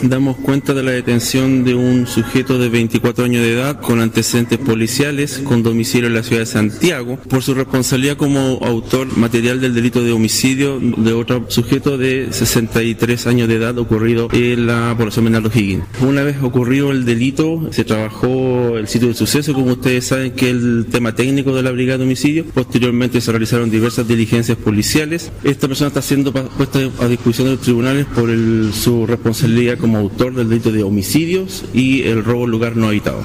Damos cuenta de la detención de un sujeto de 24 años de edad con antecedentes policiales con domicilio en la ciudad de Santiago por su responsabilidad como autor material del delito de homicidio de otro sujeto de 63 años de edad ocurrido en la población menor de O'Higgins. Una vez ocurrido el delito, se trabajó el sitio del suceso, como ustedes saben que es el tema técnico de la brigada de homicidio. Posteriormente se realizaron diversas diligencias policiales. Esta persona está siendo puesta a disposición de los tribunales por el, su responsabilidad como autor del delito de homicidios y el robo en lugar no habitado.